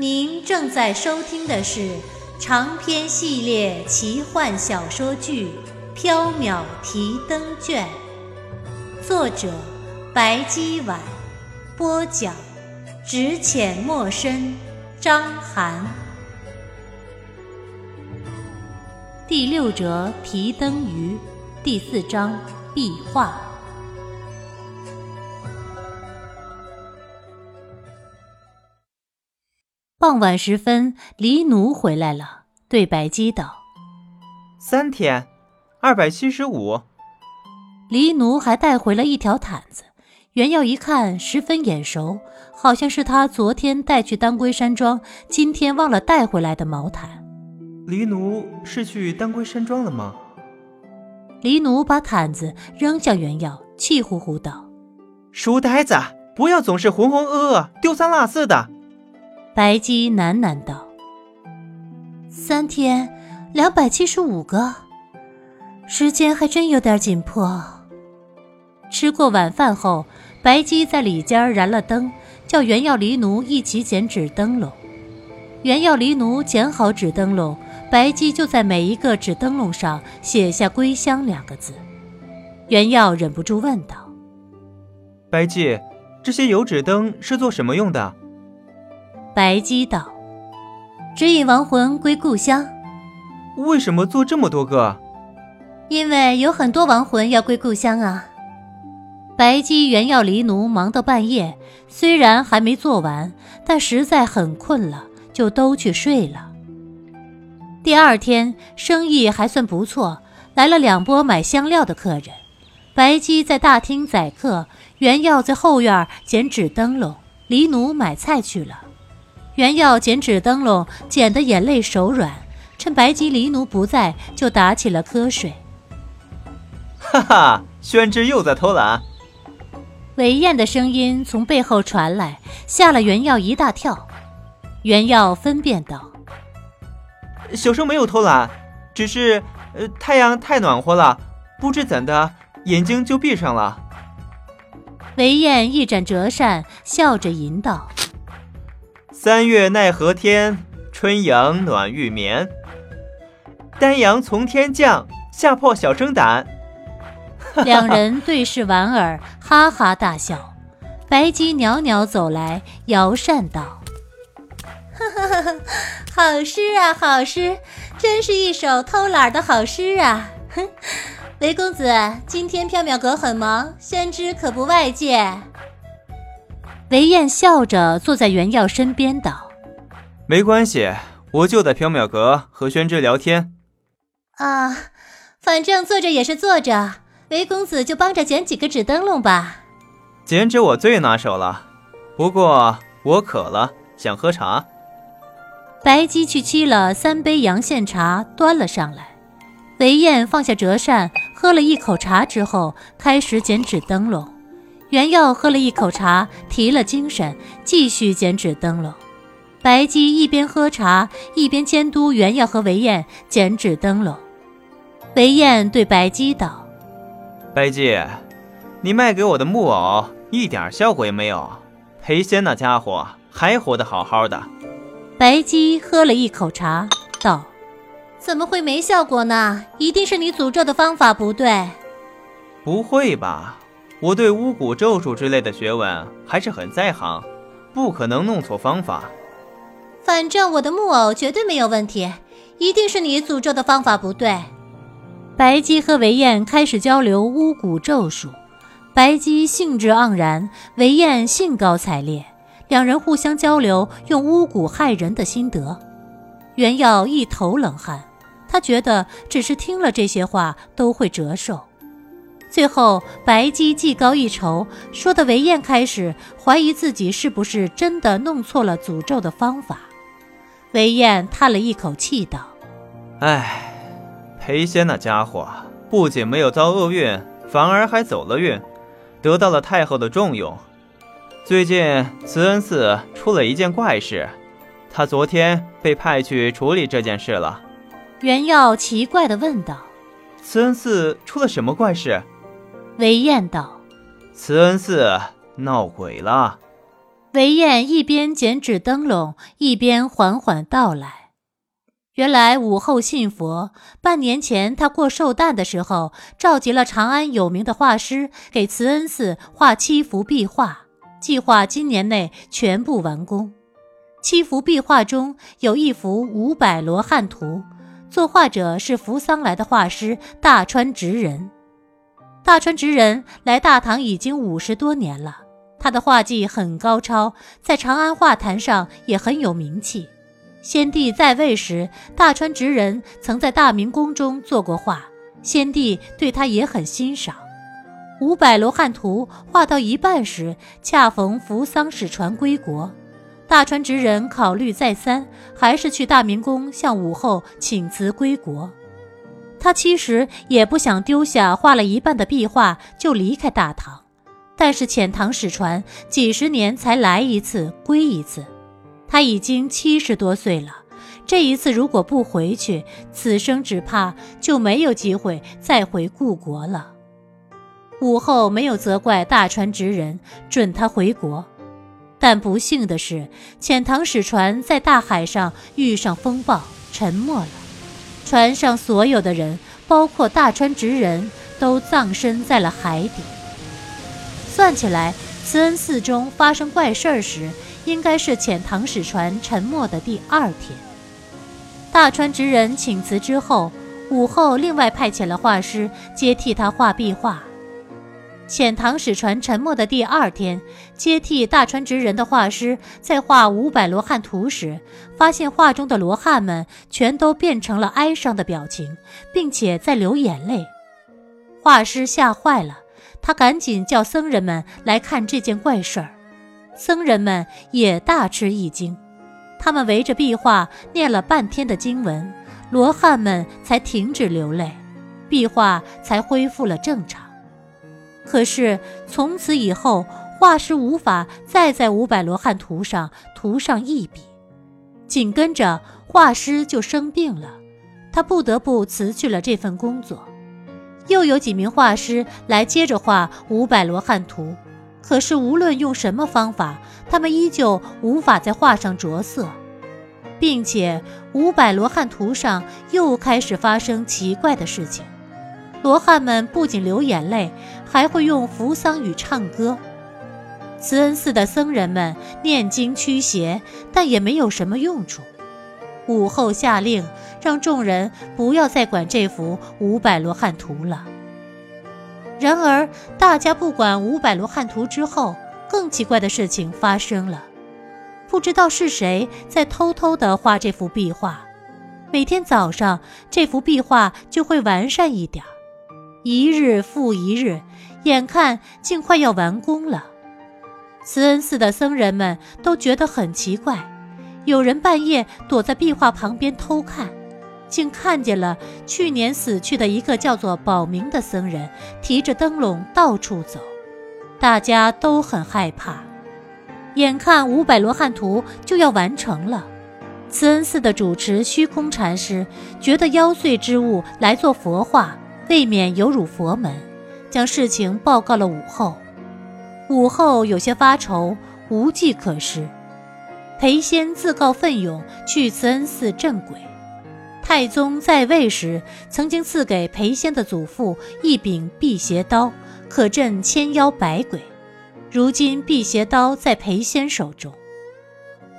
您正在收听的是长篇系列奇幻小说剧《缥缈提灯卷》，作者白姬婉，播讲只浅墨深，张涵。第六折提灯鱼，第四章壁画。傍晚时分，黎奴回来了，对白姬道：“三天，二百七十五。”黎奴还带回了一条毯子，袁耀一看十分眼熟，好像是他昨天带去丹龟山庄，今天忘了带回来的毛毯。黎奴是去丹龟山庄了吗？黎奴把毯子扔向袁耀，气呼呼道：“书呆子，不要总是浑浑噩噩、丢三落四的。”白姬喃喃道：“三天，两百七十五个，时间还真有点紧迫。”吃过晚饭后，白姬在里间燃了灯，叫原药离奴一起捡纸灯笼。原药离奴捡好纸灯笼，白姬就在每一个纸灯笼上写下“归乡”两个字。原药忍不住问道：“白姬，这些油纸灯是做什么用的？”白姬道：“指引亡魂归故乡。”为什么做这么多个？因为有很多亡魂要归故乡啊。白姬、原耀、离奴忙到半夜，虽然还没做完，但实在很困了，就都去睡了。第二天生意还算不错，来了两波买香料的客人。白姬在大厅宰客，原耀在后院捡纸灯笼，离奴买菜去了。原要捡纸灯笼，捡得眼泪手软。趁白吉离奴不在，就打起了瞌睡。哈哈，宣之又在偷懒。韦燕的声音从背后传来，吓了袁耀一大跳。袁耀分辨道：“小生没有偷懒，只是……呃，太阳太暖和了，不知怎的，眼睛就闭上了。”韦燕一展折扇，笑着吟道。三月奈何天，春阳暖玉眠。丹阳从天降，吓破小生胆。两人对视莞尔，哈哈大笑。白姬袅袅走来，摇扇道：“哈哈哈！好诗啊，好诗，真是一首偷懒的好诗啊！哼，雷公子，今天缥缈阁很忙，宣之可不外借。”韦燕笑着坐在袁耀身边，道：“没关系，我就在缥缈阁和宣之聊天。”啊，反正坐着也是坐着，韦公子就帮着捡几个纸灯笼吧。剪纸我最拿手了，不过我渴了，想喝茶。白姬去沏了三杯阳羡茶，端了上来。韦燕放下折扇，喝了一口茶之后，开始剪纸灯笼。袁耀喝了一口茶，提了精神，继续剪纸灯笼。白姬一边喝茶，一边监督袁耀和韦燕剪纸灯笼。韦燕对白姬道：“白姬，你卖给我的木偶一点效果也没有，裴仙那家伙还活得好好的。”白姬喝了一口茶，道：“怎么会没效果呢？一定是你诅咒的方法不对。”“不会吧？”我对巫蛊咒术之类的学问还是很在行，不可能弄错方法。反正我的木偶绝对没有问题，一定是你诅咒的方法不对。白姬和韦燕开始交流巫蛊咒术，白姬兴致盎然，韦燕兴高采烈，两人互相交流用巫蛊害人的心得。袁耀一头冷汗，他觉得只是听了这些话都会折寿。最后，白姬技高一筹，说的韦燕开始怀疑自己是不是真的弄错了诅咒的方法。韦燕叹了一口气道：“唉，裴仙那家伙不仅没有遭厄运，反而还走了运，得到了太后的重用。最近慈恩寺出了一件怪事，他昨天被派去处理这件事了。”袁耀奇怪地问道：“慈恩寺出了什么怪事？”韦燕道：“慈恩寺闹鬼了。”韦燕一边剪纸灯笼，一边缓缓道来：“原来武后信佛，半年前她过寿诞的时候，召集了长安有名的画师，给慈恩寺画七幅壁画，计划今年内全部完工。七幅壁画中有一幅《五百罗汉图》，作画者是扶桑来的画师大川直人。大川直人来大唐已经五十多年了。”他的画技很高超，在长安画坛上也很有名气。先帝在位时，大川直人曾在大明宫中做过画，先帝对他也很欣赏。五百罗汉图画到一半时，恰逢扶桑使船归国，大川直人考虑再三，还是去大明宫向武后请辞归国。他其实也不想丢下画了一半的壁画就离开大唐。但是遣唐使船几十年才来一次归一次，他已经七十多岁了。这一次如果不回去，此生只怕就没有机会再回故国了。武后没有责怪大船直人，准他回国。但不幸的是，遣唐使船在大海上遇上风暴，沉没了。船上所有的人，包括大川直人都葬身在了海底。算起来，慈恩寺中发生怪事儿时，应该是遣唐使船沉没的第二天。大川直人请辞之后，武后另外派遣了画师接替他画壁画。遣唐使船沉没的第二天，接替大川直人的画师在画五百罗汉图时，发现画中的罗汉们全都变成了哀伤的表情，并且在流眼泪。画师吓坏了。他赶紧叫僧人们来看这件怪事儿，僧人们也大吃一惊。他们围着壁画念了半天的经文，罗汉们才停止流泪，壁画才恢复了正常。可是从此以后，画师无法再在五百罗汉图上涂上一笔。紧跟着，画师就生病了，他不得不辞去了这份工作。又有几名画师来接着画五百罗汉图，可是无论用什么方法，他们依旧无法在画上着色，并且五百罗汉图上又开始发生奇怪的事情。罗汉们不仅流眼泪，还会用扶桑语唱歌。慈恩寺的僧人们念经驱邪，但也没有什么用处。武后下令，让众人不要再管这幅五百罗汉图了。然而，大家不管五百罗汉图之后，更奇怪的事情发生了。不知道是谁在偷偷地画这幅壁画，每天早上，这幅壁画就会完善一点一日复一日，眼看竟快要完工了。慈恩寺的僧人们都觉得很奇怪。有人半夜躲在壁画旁边偷看，竟看见了去年死去的一个叫做宝明的僧人提着灯笼到处走，大家都很害怕。眼看五百罗汉图就要完成了，慈恩寺的主持虚空禅师觉得妖祟之物来做佛画，未免有辱佛门，将事情报告了武后。武后有些发愁，无计可施。裴仙自告奋勇去慈恩寺镇鬼。太宗在位时，曾经赐给裴仙的祖父一柄辟邪刀，可镇千妖百鬼。如今辟邪刀在裴仙手中，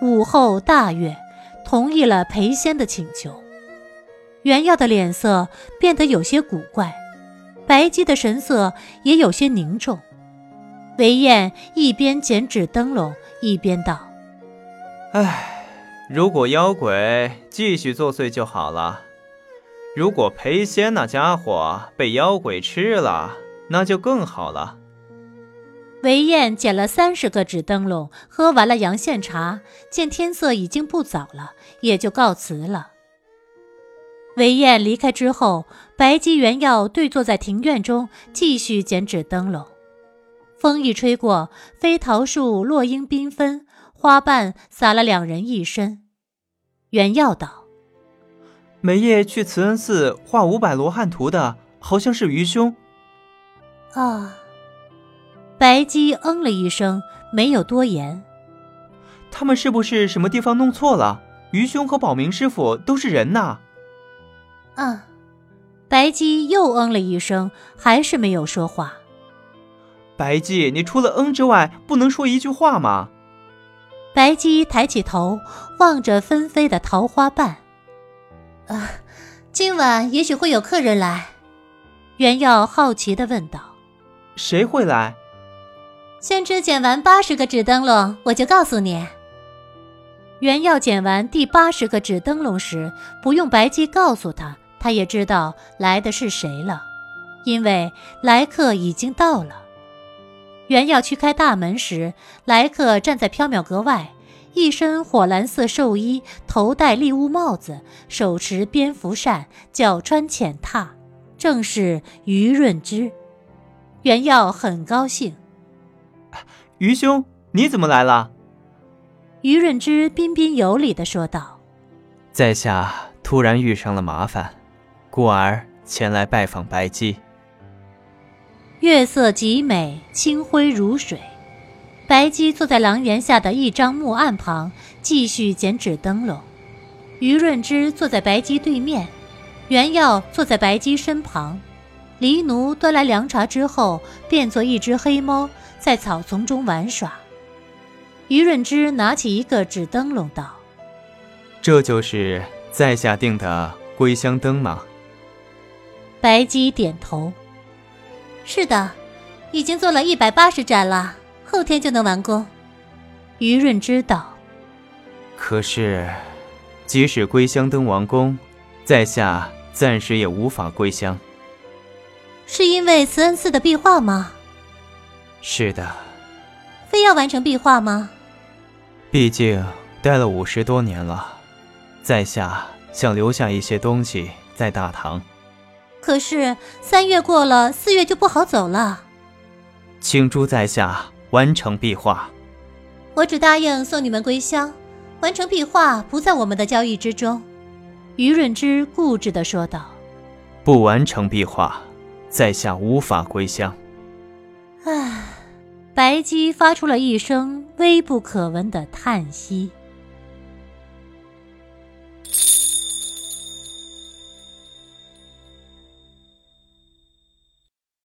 武后大悦，同意了裴仙的请求。袁耀的脸色变得有些古怪，白姬的神色也有些凝重。韦燕一边剪纸灯笼，一边道。唉，如果妖鬼继续作祟就好了。如果裴仙那家伙被妖鬼吃了，那就更好了。韦燕捡了三十个纸灯笼，喝完了阳羡茶，见天色已经不早了，也就告辞了。韦燕离开之后，白姬、原耀对坐在庭院中，继续剪纸灯笼。风一吹过，飞桃树落英缤纷，花瓣洒了两人一身。原耀道：“每夜去慈恩寺画五百罗汉图的，好像是愚兄。”啊。白姬嗯了一声，没有多言。他们是不是什么地方弄错了？愚兄和宝明师傅都是人呐。啊，白姬又嗯了一声，还是没有说话。白姬，你除了嗯之外，不能说一句话吗？白姬抬起头，望着纷飞的桃花瓣。啊，今晚也许会有客人来。袁耀好奇的问道：“谁会来？”先知捡完八十个纸灯笼，我就告诉你。袁耀捡完第八十个纸灯笼时，不用白姬告诉他，他也知道来的是谁了，因为来客已经到了。原要去开大门时，来客站在缥缈阁外，一身火蓝色寿衣，头戴笠乌帽子，手持蝙蝠扇，脚穿浅踏，正是于润之。袁耀很高兴。于兄，你怎么来了？于润之彬彬有礼的说道：“在下突然遇上了麻烦，故而前来拜访白姬。”月色极美，清辉如水。白姬坐在廊檐下的一张木案旁，继续剪纸灯笼。于润之坐在白姬对面，袁耀坐在白姬身旁。黎奴端来凉茶之后，变作一只黑猫。在草丛中玩耍，于润之拿起一个纸灯笼道：“这就是在下定的归乡灯吗？”白姬点头：“是的，已经做了一百八十盏了，后天就能完工。”于润之道：“可是，即使归乡灯完工，在下暂时也无法归乡。是因为慈恩寺的壁画吗？”是的，非要完成壁画吗？毕竟待了五十多年了，在下想留下一些东西在大唐。可是三月过了，四月就不好走了。请诸在下完成壁画。我只答应送你们归乡，完成壁画不在我们的交易之中。于润之固执地说道：“不完成壁画，在下无法归乡。”唉。白姬发出了一声微不可闻的叹息。